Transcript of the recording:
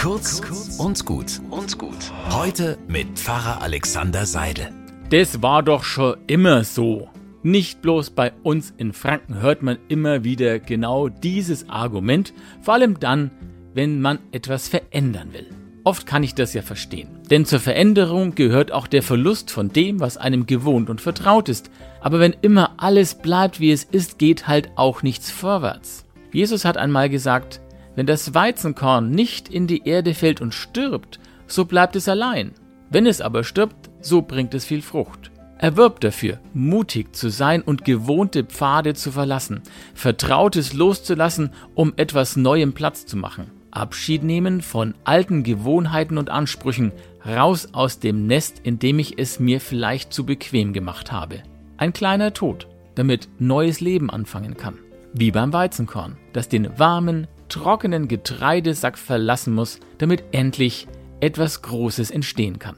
Kurz und gut und gut. Heute mit Pfarrer Alexander Seidel. Das war doch schon immer so. Nicht bloß bei uns in Franken hört man immer wieder genau dieses Argument, vor allem dann, wenn man etwas verändern will. Oft kann ich das ja verstehen. Denn zur Veränderung gehört auch der Verlust von dem, was einem gewohnt und vertraut ist. Aber wenn immer alles bleibt, wie es ist, geht halt auch nichts vorwärts. Jesus hat einmal gesagt, wenn das Weizenkorn nicht in die Erde fällt und stirbt, so bleibt es allein. Wenn es aber stirbt, so bringt es viel Frucht. Er wirbt dafür, mutig zu sein und gewohnte Pfade zu verlassen, Vertrautes loszulassen, um etwas Neuem Platz zu machen. Abschied nehmen von alten Gewohnheiten und Ansprüchen, raus aus dem Nest, in dem ich es mir vielleicht zu bequem gemacht habe. Ein kleiner Tod, damit neues Leben anfangen kann. Wie beim Weizenkorn, das den warmen, trockenen Getreidesack verlassen muss, damit endlich etwas Großes entstehen kann.